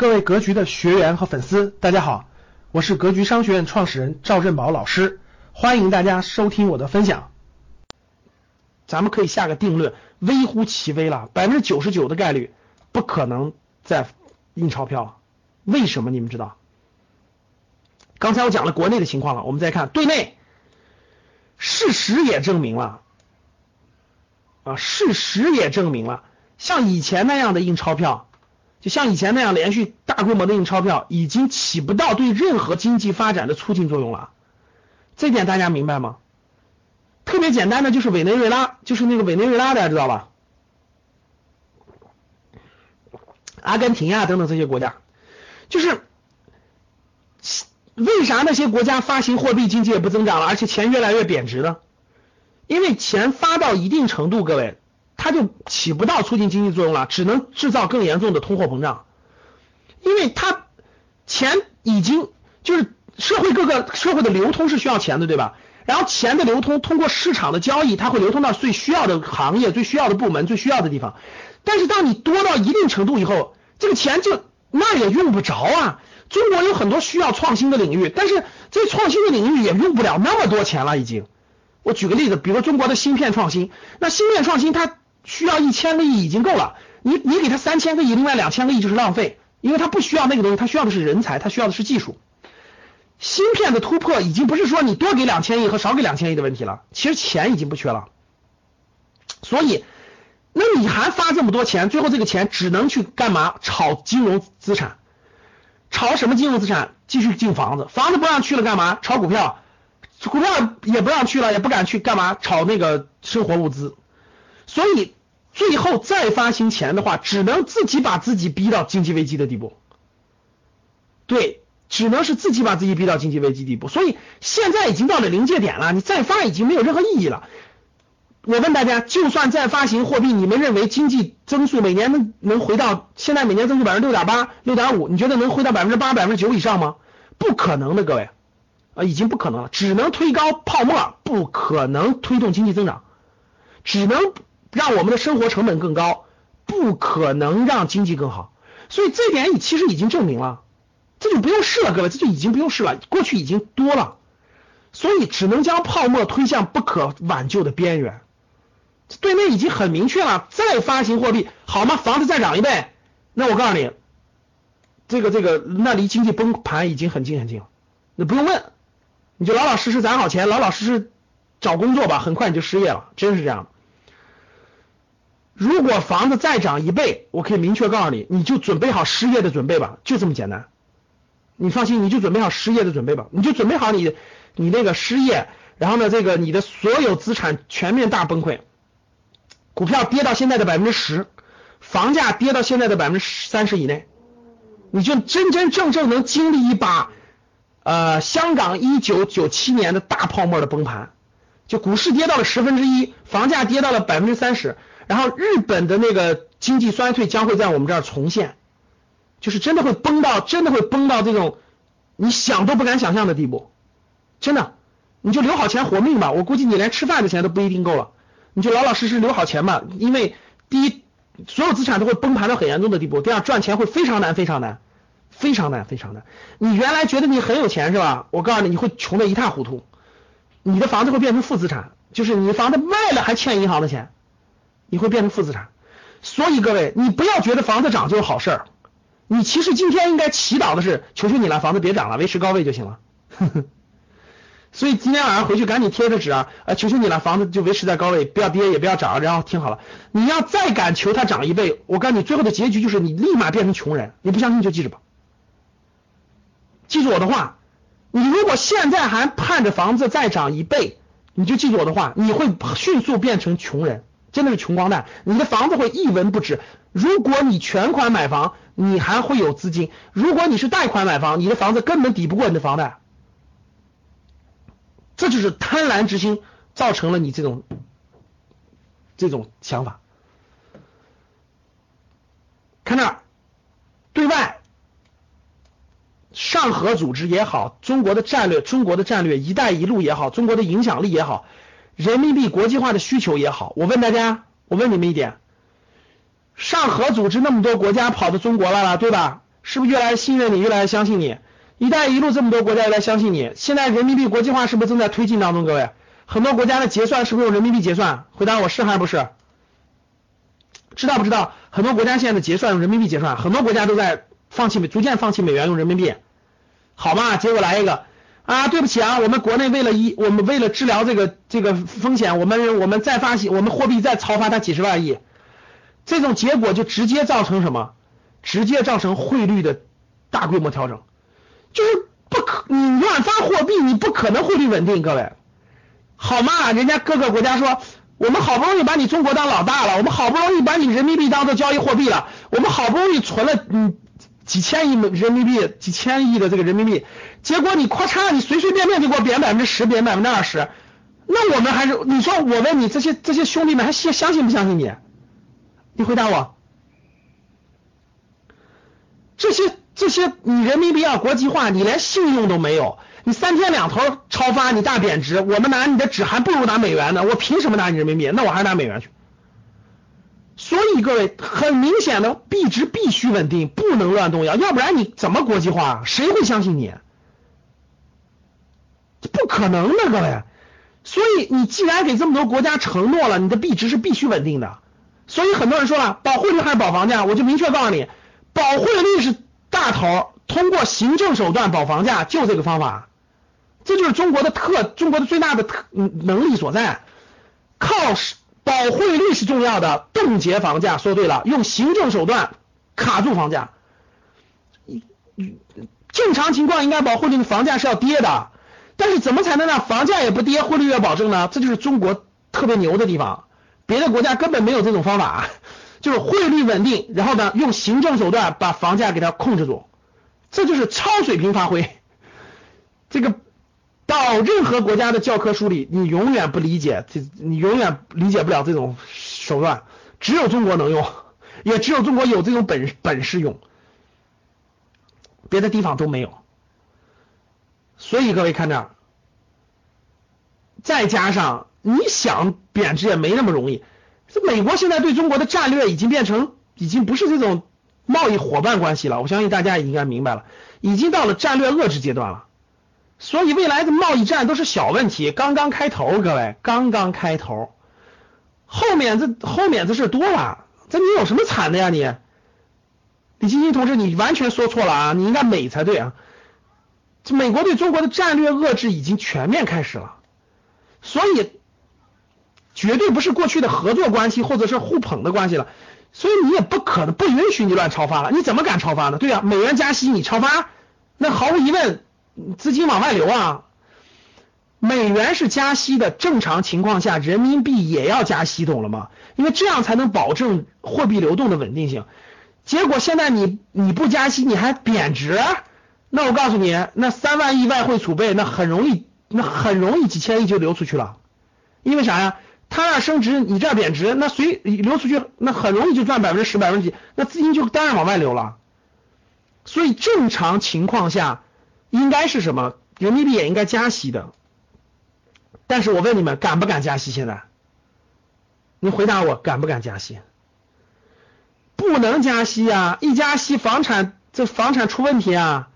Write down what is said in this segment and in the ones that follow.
各位格局的学员和粉丝，大家好，我是格局商学院创始人赵振宝老师，欢迎大家收听我的分享。咱们可以下个定论，微乎其微了，百分之九十九的概率不可能再印钞票了。为什么？你们知道？刚才我讲了国内的情况了，我们再看对内，事实也证明了啊，事实也证明了，像以前那样的印钞票。就像以前那样连续大规模的印钞票，已经起不到对任何经济发展的促进作用了。这点大家明白吗？特别简单的就是委内瑞拉，就是那个委内瑞拉，大家知道吧？阿根廷呀等等这些国家，就是为啥那些国家发行货币经济也不增长了，而且钱越来越贬值呢？因为钱发到一定程度，各位。它就起不到促进经济作用了，只能制造更严重的通货膨胀，因为它钱已经就是社会各个社会的流通是需要钱的，对吧？然后钱的流通通过市场的交易，它会流通到最需要的行业、最需要的部门、最需要的地方。但是当你多到一定程度以后，这个钱就那也用不着啊。中国有很多需要创新的领域，但是这创新的领域也用不了那么多钱了，已经。我举个例子，比如说中国的芯片创新，那芯片创新它。需要一千个亿已经够了，你你给他三千个亿，另外两千个亿就是浪费，因为他不需要那个东西，他需要的是人才，他需要的是技术。芯片的突破已经不是说你多给两千亿和少给两千亿的问题了，其实钱已经不缺了。所以，那你还发这么多钱，最后这个钱只能去干嘛？炒金融资产，炒什么金融资产？继续进房子，房子不让去了干嘛？炒股票，股票也不让去了，也不敢去干嘛？炒那个生活物资。所以最后再发行钱的话，只能自己把自己逼到经济危机的地步。对，只能是自己把自己逼到经济危机地步。所以现在已经到了临界点了，你再发已经没有任何意义了。我问大家，就算再发行货币，你们认为经济增速每年能能回到现在每年增速百分之六点八、六点五？你觉得能回到百分之八、百分之九以上吗？不可能的，各位啊，已经不可能了，只能推高泡沫，不可能推动经济增长，只能。让我们的生活成本更高，不可能让经济更好，所以这点你其实已经证明了，这就不用试了，各位，这就已经不用试了，过去已经多了，所以只能将泡沫推向不可挽救的边缘。对面已经很明确了，再发行货币好吗？房子再涨一倍，那我告诉你，这个这个那离经济崩盘已经很近很近了，那不用问，你就老老实实攒好钱，老老实实找工作吧，很快你就失业了，真是这样。如果房子再涨一倍，我可以明确告诉你，你就准备好失业的准备吧，就这么简单。你放心，你就准备好失业的准备吧，你就准备好你你那个失业，然后呢，这个你的所有资产全面大崩溃，股票跌到现在的百分之十，房价跌到现在的百分之三十以内，你就真真正正能经历一把呃香港一九九七年的大泡沫的崩盘，就股市跌到了十分之一，房价跌到了百分之三十。然后日本的那个经济衰退将会在我们这儿重现，就是真的会崩到，真的会崩到这种你想都不敢想象的地步，真的，你就留好钱活命吧。我估计你连吃饭的钱都不一定够了，你就老老实实留好钱吧。因为第一，所有资产都会崩盘到很严重的地步；第二，赚钱会非常难，非常难，非常难，非常难。你原来觉得你很有钱是吧？我告诉你，你会穷的一塌糊涂，你的房子会变成负资产，就是你房子卖了还欠银行的钱。你会变成负资产，所以各位，你不要觉得房子涨就是好事儿，你其实今天应该祈祷的是，求求你了，房子别涨了，维持高位就行了。所以今天晚上回去赶紧贴着纸啊，呃，求求你了，房子就维持在高位，不要跌也不要涨，然后听好了，你要再敢求它涨一倍，我告诉你，最后的结局就是你立马变成穷人。你不相信就记着吧，记住我的话，你如果现在还盼着房子再涨一倍，你就记住我的话，你会迅速变成穷人。真的是穷光蛋，你的房子会一文不值。如果你全款买房，你还会有资金；如果你是贷款买房，你的房子根本抵不过你的房贷。这就是贪婪之心造成了你这种这种想法。看那儿，对外上合组织也好，中国的战略、中国的战略“一带一路”也好，中国的影响力也好。人民币国际化的需求也好，我问大家，我问你们一点，上合组织那么多国家跑到中国来了，对吧？是不是越来越信任你，越来越相信你？一带一路这么多国家越来越相信你，现在人民币国际化是不是正在推进当中？各位，很多国家的结算是不是用人民币结算？回答我是还是不是？知道不知道？很多国家现在的结算用人民币结算，很多国家都在放弃，逐渐放弃美元，用人民币，好吗？结果来一个啊，对不起啊，我们国内为了一，我们为了治疗这个这个风险，我们我们再发行，我们货币再超发它几十万亿，这种结果就直接造成什么？直接造成汇率的大规模调整。就是不可，你乱发货币，你不可能汇率稳定，各位，好吗？人家各个国家说，我们好不容易把你中国当老大了，我们好不容易把你人民币当做交易货币了，我们好不容易存了嗯几千亿人民币，几千亿的这个人民币，结果你咔嚓，你随随便便就给我贬百分之十，贬百分之二十，那我们还是你说我问你这些这些兄弟们还相相信不相信你？你回答我，这些。这些你人民币要国际化，你连信用都没有，你三天两头超发，你大贬值，我们拿你的纸还不如拿美元呢，我凭什么拿你人民币？那我还是拿美元去。所以各位，很明显的币值必须稳定，不能乱动摇，要不然你怎么国际化？谁会相信你？不可能的，各位。所以你既然给这么多国家承诺了，你的币值是必须稳定的。所以很多人说了，保汇率还是保房价？我就明确告诉你，保汇率是。大头通过行政手段保房价，就这个方法，这就是中国的特，中国的最大的特能力所在。靠保汇率是重要的，冻结房价。说对了，用行政手段卡住房价。正常情况应该保汇率房价是要跌的，但是怎么才能让房价也不跌，汇率也保证呢？这就是中国特别牛的地方，别的国家根本没有这种方法。就是汇率稳定，然后呢，用行政手段把房价给它控制住，这就是超水平发挥。这个到任何国家的教科书里，你永远不理解，这你永远理解不了这种手段，只有中国能用，也只有中国有这种本本事用，别的地方都没有。所以各位看这，再加上你想贬值也没那么容易。这美国现在对中国的战略已经变成，已经不是这种贸易伙伴关系了。我相信大家也应该明白了，已经到了战略遏制阶段了。所以未来的贸易战都是小问题，刚刚开头，各位，刚刚开头，后面这后面这事多了。这你有什么惨的呀你？李晶晶同志，你完全说错了啊，你应该美才对啊。这美国对中国的战略遏制已经全面开始了，所以。绝对不是过去的合作关系或者是互捧的关系了，所以你也不可能不允许你乱超发了，你怎么敢超发呢？对呀，美元加息你超发，那毫无疑问资金往外流啊。美元是加息的正常情况下，人民币也要加息，懂了吗？因为这样才能保证货币流动的稳定性。结果现在你你不加息你还贬值，那我告诉你，那三万亿外汇储备那很容易那很容易几千亿就流出去了，因为啥呀？它那升值，你这贬值，那随流出去，那很容易就赚百分之十、百分之几，那资金就当然往外流了。所以正常情况下应该是什么？人民币也应该加息的。但是我问你们，敢不敢加息？现在，你回答我，敢不敢加息？不能加息呀！一加息，房产这房产出问题啊！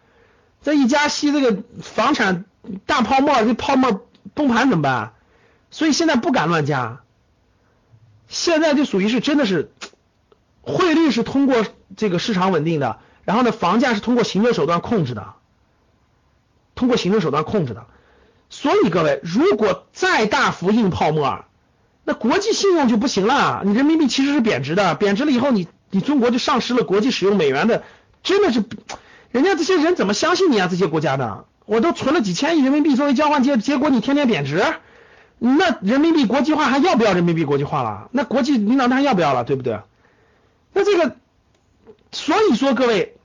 这一加息，这个房产大泡沫，这泡沫崩盘怎么办？所以现在不敢乱加，现在就属于是真的是汇率是通过这个市场稳定的，然后呢房价是通过行政手段控制的，通过行政手段控制的。所以各位，如果再大幅印泡沫，那国际信用就不行了。你人民币其实是贬值的，贬值了以后，你你中国就丧失了国际使用美元的，真的是，人家这些人怎么相信你啊？这些国家的，我都存了几千亿人民币作为交换结结果你天天贬值。那人民币国际化还要不要人民币国际化了？那国际领导人还要不要了？对不对？那这个，所以说各位，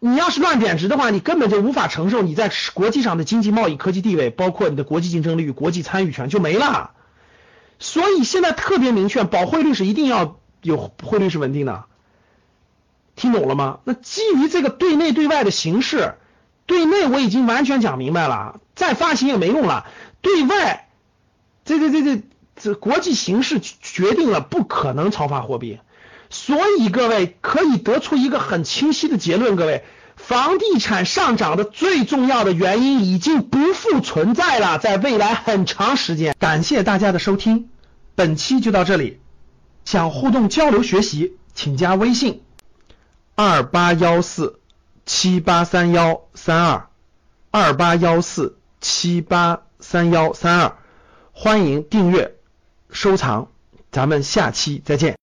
你要是乱贬值的话，你根本就无法承受你在国际上的经济贸易科技地位，包括你的国际竞争力与国际参与权就没了。所以现在特别明确，保汇率是一定要有汇率是稳定的，听懂了吗？那基于这个对内对外的形式，对内我已经完全讲明白了，再发行也没用了。对外，这这这这这国际形势决定了不可能超发货币，所以各位可以得出一个很清晰的结论，各位，房地产上涨的最重要的原因已经不复存在了，在未来很长时间。感谢大家的收听，本期就到这里。想互动交流学习，请加微信二八幺四七八三幺三二二八幺四七八三幺三二，欢迎订阅收藏，咱们下期再见。